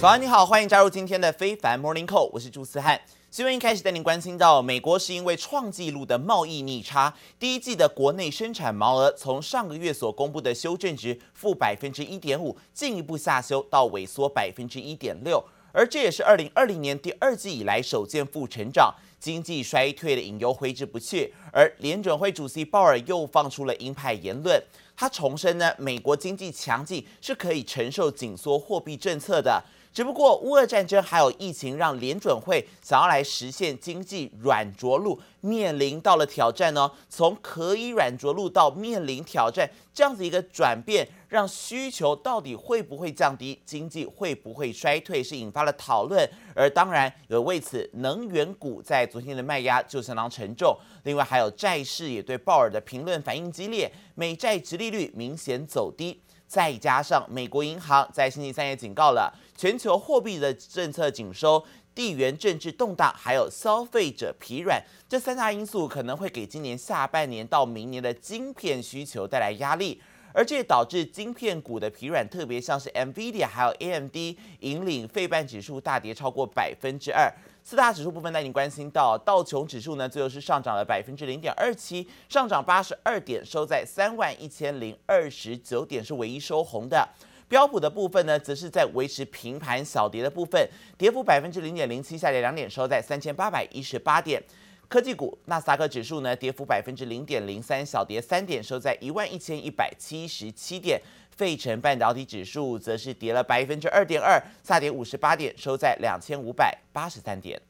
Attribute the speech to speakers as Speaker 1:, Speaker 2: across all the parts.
Speaker 1: 早安，你好，欢迎加入今天的非凡 Morning Call，我是朱思翰。新闻一开始带您关心到，美国是因为创纪录的贸易逆差，第一季的国内生产毛额从上个月所公布的修正值负百分之一点五，进一步下修到萎缩百分之一点六，而这也是二零二零年第二季以来首见负成长，经济衰退的隐忧挥之不去。而联准会主席鲍尔又放出了鹰派言论，他重申呢，美国经济强劲是可以承受紧缩货币政策的。只不过，乌俄战争还有疫情，让联准会想要来实现经济软着陆，面临到了挑战呢。从可以软着陆到面临挑战，这样子一个转变，让需求到底会不会降低，经济会不会衰退，是引发了讨论。而当然，也为此，能源股在昨天的卖压就相当沉重。另外，还有债市也对鲍尔的评论反应激烈，美债殖利率明显走低。再加上美国银行在星期三也警告了，全球货币的政策紧收、地缘政治动荡，还有消费者疲软，这三大因素可能会给今年下半年到明年的晶片需求带来压力，而这也导致晶片股的疲软，特别像是 NVIDIA 还有 AMD 引领费半指数大跌超过百分之二。四大指数部分带你关心到，道琼指数呢，最后是上涨了百分之零点二七，上涨八十二点，收在三万一千零二十九点，是唯一收红的。标普的部分呢，则是在维持平盘小跌的部分，跌幅百分之零点零七，下跌两点，收在三千八百一十八点。科技股纳斯达克指数呢，跌幅百分之零点零三，小跌三点，收在一万一千一百七十七点。费城半导体指数则是跌了百分之二点二，下跌五十八点，收在两千五百八十三点。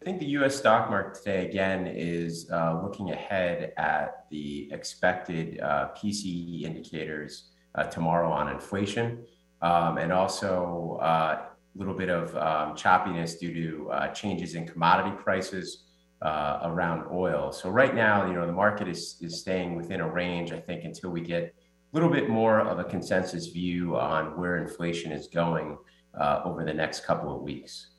Speaker 2: I think the U.S. stock market today again is uh, looking ahead at the expected uh, PCE indicators uh, tomorrow on inflation, um, and also a uh, little bit of um, choppiness due to uh, changes in commodity prices uh, around oil. So right now, you know, the market is is staying within a range. I think until we get a little bit more of a consensus view on where inflation is going over the next couple of weeks.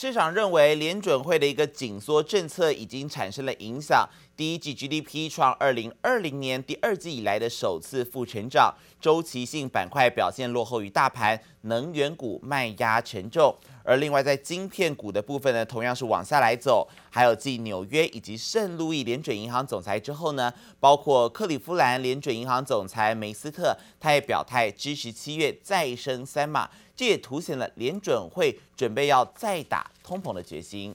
Speaker 1: 市场认为联准会的一个紧缩政策已经产生了影响。第一季 GDP 创二零二零年第二季以来的首次负成长，周期性板块表现落后于大盘，能源股卖压沉重。而另外在晶片股的部分呢，同样是往下来走。还有继纽约以及圣路易联准银行总裁之后呢，包括克利夫兰联准银行总裁梅斯特，他也表态支持七月再升三码，这也凸显了联准会准备要再打通膨的决心。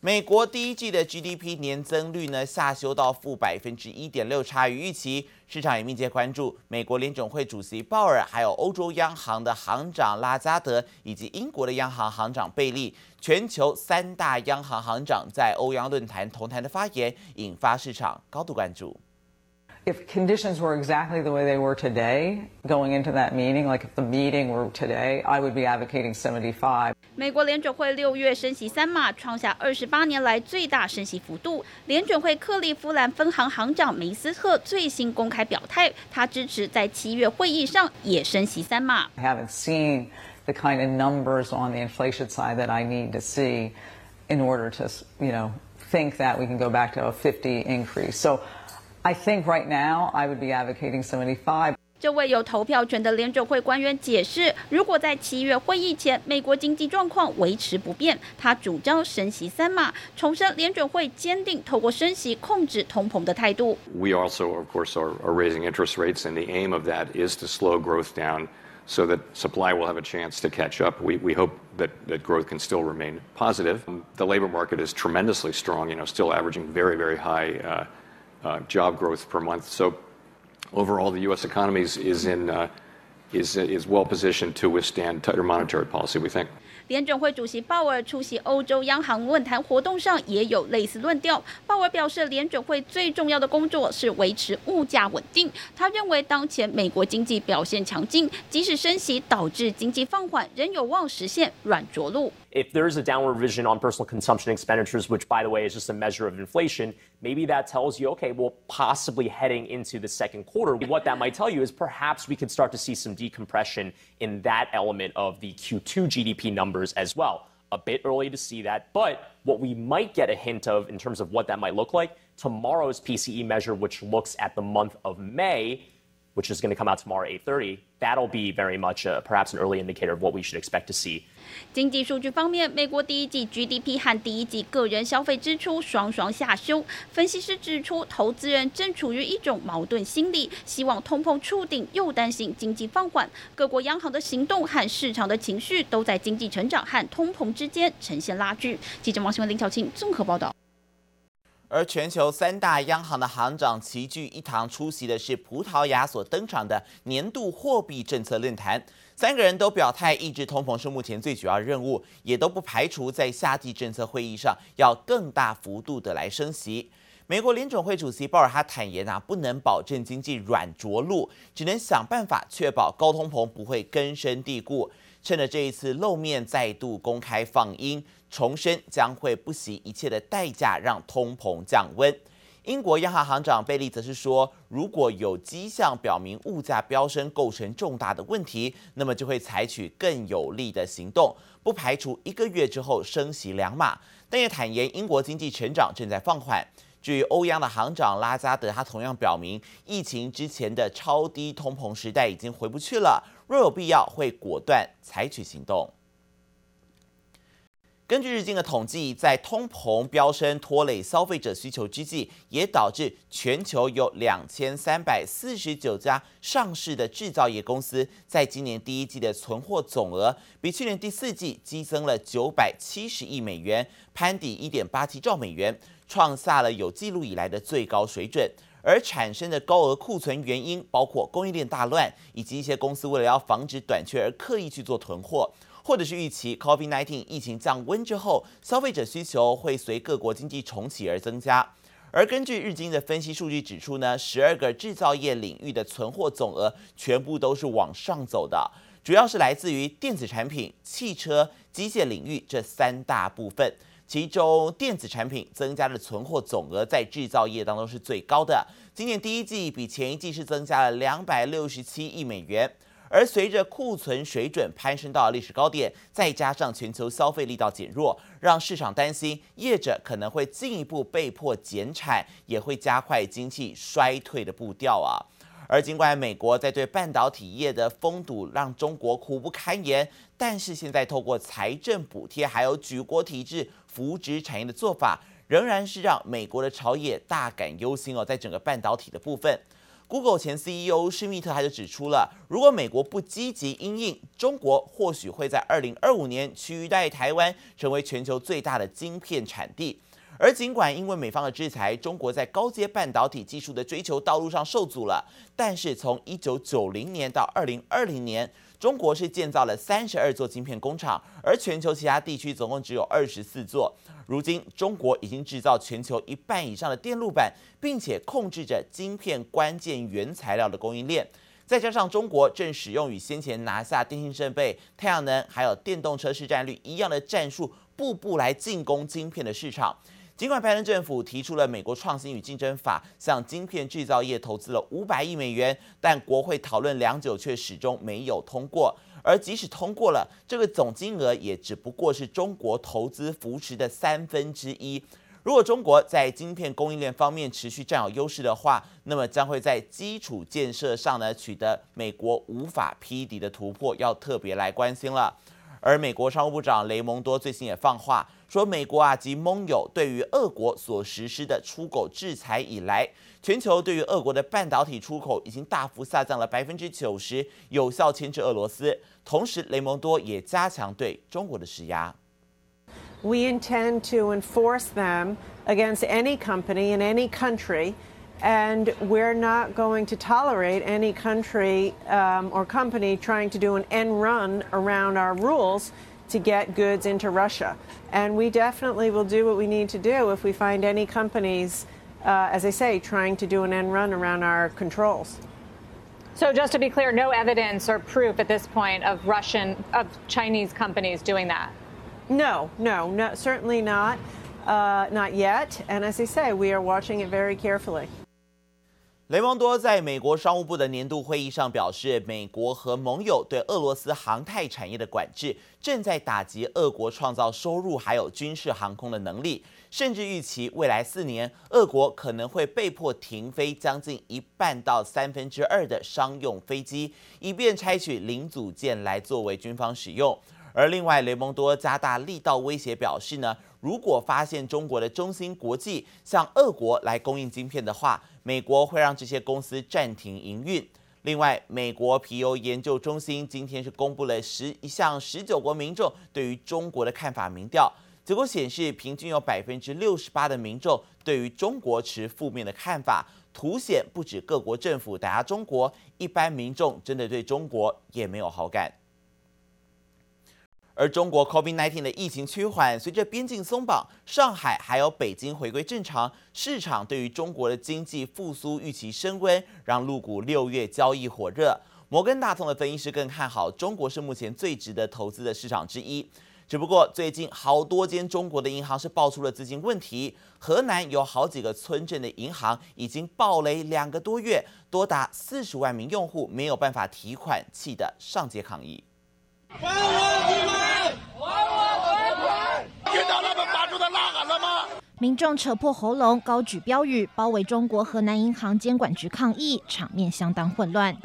Speaker 1: 美国第一季的 GDP 年增率呢，下修到负百分之一点六，差于预期。市场也密切关注美国联总会主席鲍尔，还有欧洲央行的行长拉加德，以及英国的央行行长贝利。全球三大央行行长在欧央论坛同台的发言，引发市场高度关注。
Speaker 3: If conditions were exactly the way they were today, going into that meeting, like if the meeting were today, I would be advocating 75.
Speaker 4: 美国联准会六月升息三码，创下二十八年来最大升息幅度。联准会克利夫兰分行行长梅斯特最新公开表态，他支持在七月会议上也升息三码。
Speaker 3: I haven't seen the kind of numbers on the inflation side that I need to see in order to, you know, think that we can go back to a 50 increase. So I think right now I would be advocating 75.
Speaker 4: 这位有投票权的联准会官员解释，如果在七月会议前美国经济状况维持不变，他主张升息三码，重申联准会坚定透过升息控制通膨的态度。
Speaker 5: We also, of course, are, are raising interest rates, and the aim of that is to slow growth down, so that supply will have a chance to catch up. We we hope that that growth can still remain positive. The labor market is tremendously strong, you know, still averaging very very high. Uh, uh, job growth per month. So overall, the U.S. economy is, is in uh, is is well positioned to withstand tighter monetary policy. We think.
Speaker 4: 联准会主席鲍尔出席欧洲央行论坛活动上也有类似论调。鲍尔表示，联准会最重要的工作是维持物价稳定。他认为，当前美国经济表现强劲，即使升息导致经济放缓，仍有望实现软着陆。
Speaker 6: If there is a downward revision on personal consumption expenditures, which by the way is just a measure of inflation, maybe that tells you, okay, well, possibly heading into the second quarter, what that might tell you is perhaps we could start to see some decompression in that element of the Q2 GDP numbers as well. A bit early to see that, but what we might get a hint of in terms of what that might look like, tomorrow's PCE measure, which looks at the month of May, which is going to come out tomorrow at 8:30, that'll be very much a, perhaps an early indicator of what we should expect to see.
Speaker 4: 经济数据方面，美国第一季 GDP 和第一季个人消费支出双双下修。分析师指出，投资人正处于一种矛盾心理，希望通膨触顶，又担心经济放缓。各国央行的行动和市场的情绪都在经济成长和通膨之间呈现拉锯。记者王新文、林巧清综合报道。
Speaker 1: 而全球三大央行的行长齐聚一堂，出席的是葡萄牙所登场的年度货币政策论坛。三个人都表态，抑制通膨是目前最主要任务，也都不排除在夏季政策会议上要更大幅度的来升息。美国联准会主席鲍尔哈坦言啊，不能保证经济软着陆，只能想办法确保高通膨不会根深蒂固。趁着这一次露面，再度公开放鹰，重申将会不惜一切的代价让通膨降温。英国央行行长贝利则是说，如果有迹象表明物价飙升构成重大的问题，那么就会采取更有力的行动，不排除一个月之后升息两码。但也坦言，英国经济成长正在放缓。至于欧央的行长拉加德，他同样表明，疫情之前的超低通膨时代已经回不去了，若有必要，会果断采取行动。根据日经的统计，在通膨飙升拖累消费者需求之际，也导致全球有两千三百四十九家上市的制造业公司，在今年第一季的存货总额比去年第四季激增了九百七十亿美元，攀抵一点八七兆美元。创下了有记录以来的最高水准，而产生的高额库存原因包括供应链大乱，以及一些公司为了要防止短缺而刻意去做囤货，或者是预期 COVID-19 疫情降温之后，消费者需求会随各国经济重启而增加。而根据日经的分析数据指出呢，十二个制造业领域的存货总额全部都是往上走的，主要是来自于电子产品、汽车、机械领域这三大部分。其中电子产品增加的存货总额在制造业当中是最高的，今年第一季比前一季是增加了两百六十七亿美元。而随着库存水准攀升到历史高点，再加上全球消费力道减弱，让市场担心业者可能会进一步被迫减产，也会加快经济衰退的步调啊。而尽管美国在对半导体业的封堵让中国苦不堪言，但是现在透过财政补贴还有举国体制扶植产业的做法，仍然是让美国的朝野大感忧心哦。在整个半导体的部分，Google 前 CEO 施密特他就指出了，如果美国不积极因应，中国或许会在二零二五年取代台湾成为全球最大的晶片产地。而尽管因为美方的制裁，中国在高阶半导体技术的追求道路上受阻了，但是从一九九零年到二零二零年，中国是建造了三十二座晶片工厂，而全球其他地区总共只有二十四座。如今，中国已经制造全球一半以上的电路板，并且控制着晶片关键原材料的供应链。再加上中国正使用与先前拿下电信设备、太阳能还有电动车市占率一样的战术，步步来进攻晶片的市场。尽管拜登政府提出了美国创新与竞争法，向晶片制造业投资了五百亿美元，但国会讨论良久却始终没有通过。而即使通过了，这个总金额也只不过是中国投资扶持的三分之一。如果中国在晶片供应链方面持续占有优势的话，那么将会在基础建设上呢取得美国无法匹敌的突破，要特别来关心了。而美国商务部长雷蒙多最近也放话。说美国啊及盟友对于俄国所实施的出口制裁以来，全球对于俄国的半导体出口已经大幅下降了百分之九十，有效牵制俄罗斯。同时，雷蒙多也加强对中国的施压。
Speaker 7: We intend to enforce them against any company in any country, and we're not going to tolerate any country um, or company trying to do an end run around our rules. to get goods into Russia. And we definitely will do what we need to do if we find any companies, uh, as I say, trying to do an end run around our controls.
Speaker 8: So just to be clear, no evidence or proof at this point of Russian, of Chinese companies doing that?
Speaker 7: No, no, no certainly not. Uh, not yet. And as I say, we are watching it very carefully.
Speaker 1: 雷蒙多在美国商务部的年度会议上表示，美国和盟友对俄罗斯航太产业的管制正在打击俄国创造收入还有军事航空的能力，甚至预期未来四年，俄国可能会被迫停飞将近一半到三分之二的商用飞机，以便拆取零组件来作为军方使用。而另外，雷蒙多加大力道威胁表示呢，如果发现中国的中芯国际向俄国来供应晶片的话，美国会让这些公司暂停营运。另外，美国皮尤研究中心今天是公布了十一项十九国民众对于中国的看法民调，结果显示，平均有百分之六十八的民众对于中国持负面的看法，凸显不止各国政府打压中国，一般民众真的对中国也没有好感。而中国 COVID-19 的疫情趋缓，随着边境松绑，上海还有北京回归正常，市场对于中国的经济复苏预期升温，让陆股六月交易火热。摩根大通的分析师更看好中国是目前最值得投资的市场之一。只不过最近好多间中国的银行是爆出了资金问题，河南有好几个村镇的银行已经暴雷两个多月，多达四十万名用户没有办法提款，气得上街抗议。还我
Speaker 9: 提款！还我存款！听到他们发出的呐喊了吗？民众扯破喉咙，高举标语，包围中国河南银行监管局抗议，场面相当混乱。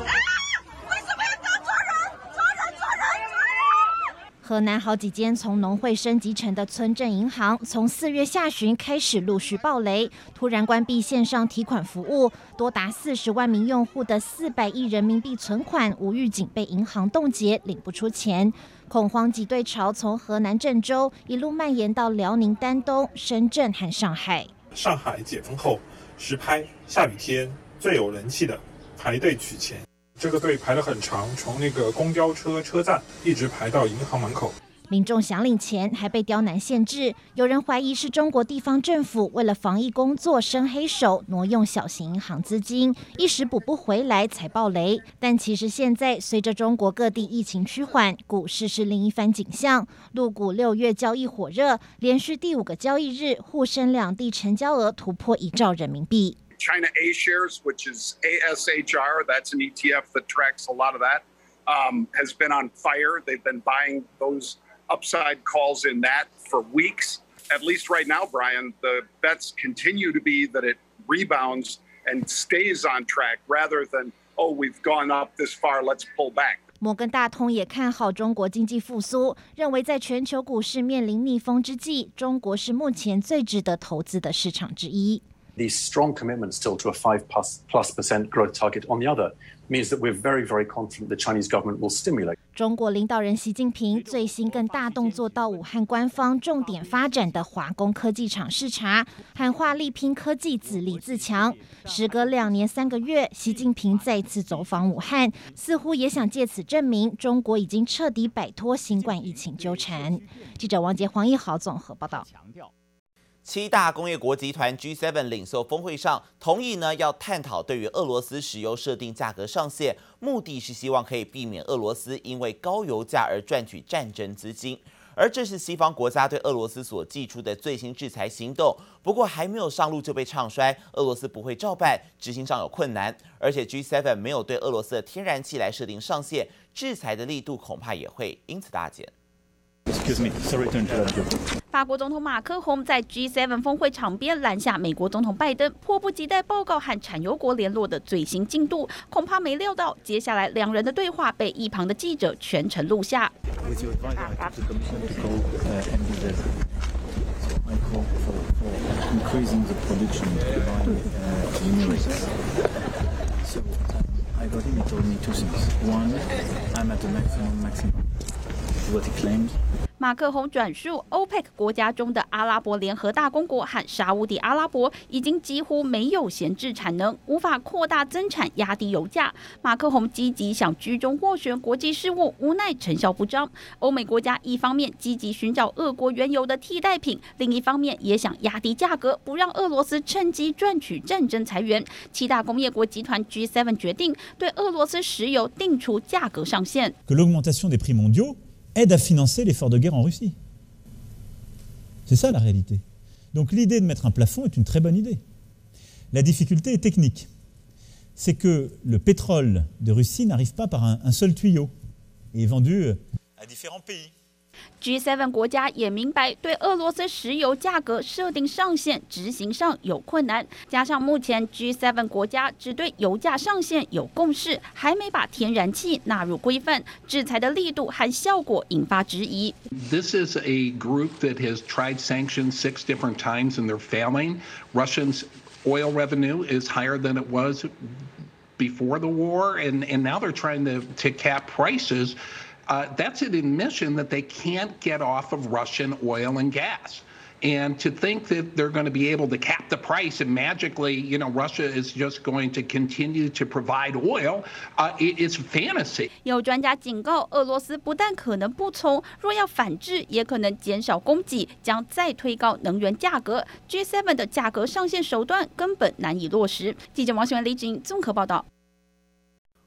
Speaker 9: 河南好几间从农会升级成的村镇银行，从四月下旬开始陆续暴雷，突然关闭线上提款服务，多达四十万名用户的四百亿人民币存款无预警被银行冻结，领不出钱。恐慌挤兑潮从河南郑州一路蔓延到辽宁丹东、深圳和上海。
Speaker 10: 上海解封后，实拍下雨天最有人气的排队取钱。这个队排得很长，从那个公交车车站一直排到银行门口。
Speaker 9: 民众想领钱，还被刁难限制。有人怀疑是中国地方政府为了防疫工作伸黑手，挪用小型银行资金，一时补不回来才爆雷。但其实现在随着中国各地疫情趋缓，股市是另一番景象。陆股六月交易火热，连续第五个交易日，沪深两地成交额突破一兆人民币。
Speaker 11: China A shares, which is ASHR, that's an ETF that tracks a lot of that, um, has been on fire. They've been buying those upside calls in that for weeks. At least right now, Brian, the bets continue to be that it rebounds and stays on track rather than, oh, we've gone up this far, let's pull back.
Speaker 9: 摩根大通也看好中国经济复苏，认为在全球股市面临逆风之际，中国是目前最值得投资的市场之一。
Speaker 12: The strong commitment still to a five plus, plus percent growth target on the other means that we're very, very confident the Chinese government will stimulate.
Speaker 9: 中国领导人习近平最新更大动作到武汉官方重点发展的华工科技厂视察，喊话力拼科技自立自强。时隔两年三个月，习近平再次走访武汉，似乎也想借此证明中国已经彻底摆脱新冠疫情纠缠。记者王杰、黄一豪综合报道。
Speaker 1: 七大工业国集团 G7 领袖峰会上同意呢，要探讨对于俄罗斯石油设定价格上限，目的是希望可以避免俄罗斯因为高油价而赚取战争资金。而这是西方国家对俄罗斯所祭出的最新制裁行动，不过还没有上路就被唱衰，俄罗斯不会照办，执行上有困难。而且 G7 没有对俄罗斯的天然气来设定上限，制裁的力度恐怕也会因此大减。
Speaker 4: 法国总统马克宏在 G7 峰会场边拦下美国总统拜登，迫不及待报告和产油国联络的最新进度。恐怕没料到，接下来两人的对话被一旁的记者全程录下。马克宏转述，OPEC 国家中的阿拉伯联合大公国和沙乌地阿拉伯已经几乎没有闲置产能，无法扩大增产，压低油价。马克宏积极想居中斡旋国际事务，无奈成效不彰。欧美国家一方面积极寻找俄国原油的替代品，另一方面也想压低价格，不让俄罗斯趁机赚取战争财源。七大工业国集团 G7 决定对俄罗斯石油定出价格上限。
Speaker 13: Aide à financer l'effort de guerre en Russie. C'est ça la réalité. Donc l'idée de mettre un plafond est une très bonne idée. La difficulté est technique. c'est que le pétrole de Russie n'arrive pas par un, seul tuyau et est vendu à différents pays.
Speaker 4: G7 国家也明白，对俄罗斯石油价格设定上限执行上有困难。加上目前 G7 国家只对油价上限有共识，还没把天然气纳入规范，制裁的力度和效果引发质疑。
Speaker 14: This is a group that has tried sanctions six different times and they're failing. Russians oil revenue is higher than it was before the war, and, and now they're trying to, to cap prices. Uh, that's an admission that they can't get off of Russian oil and gas. And to think that they're going to be able to cap the price and magically, you know, Russia is just going to continue to provide oil, uh, it, it's fantasy.
Speaker 4: 有专家警告，俄罗斯不但可能不从，若要反制，也可能减少供给，将再推高能源价格。G7 的价格上限手段根本难以落实。记者王新文、李锦综合报道。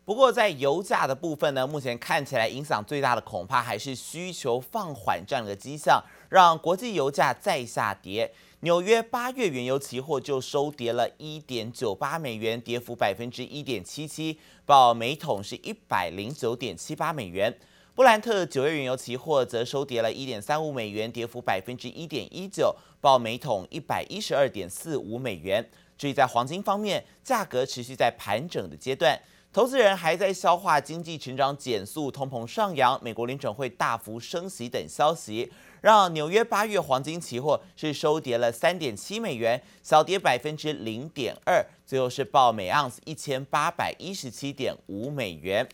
Speaker 1: 不过，在油价的部分呢，目前看起来影响最大的恐怕还是需求放缓这样的迹象，让国际油价再下跌。纽约八月原油期货就收跌了一点九八美元，跌幅百分之一点七七，报每桶是一百零九点七八美元。布兰特九月原油期货则收跌了一点三五美元，跌幅百分之一点一九，报每桶一百一十二点四五美元。至于在黄金方面，价格持续在盘整的阶段。投资人还在消化经济成长减速、通膨上扬、美国联准会大幅升息等消息，让纽约八月黄金期货是收跌了三点七美元，小跌百分之零点二，最后是报每盎司一千八百一十七点五美元。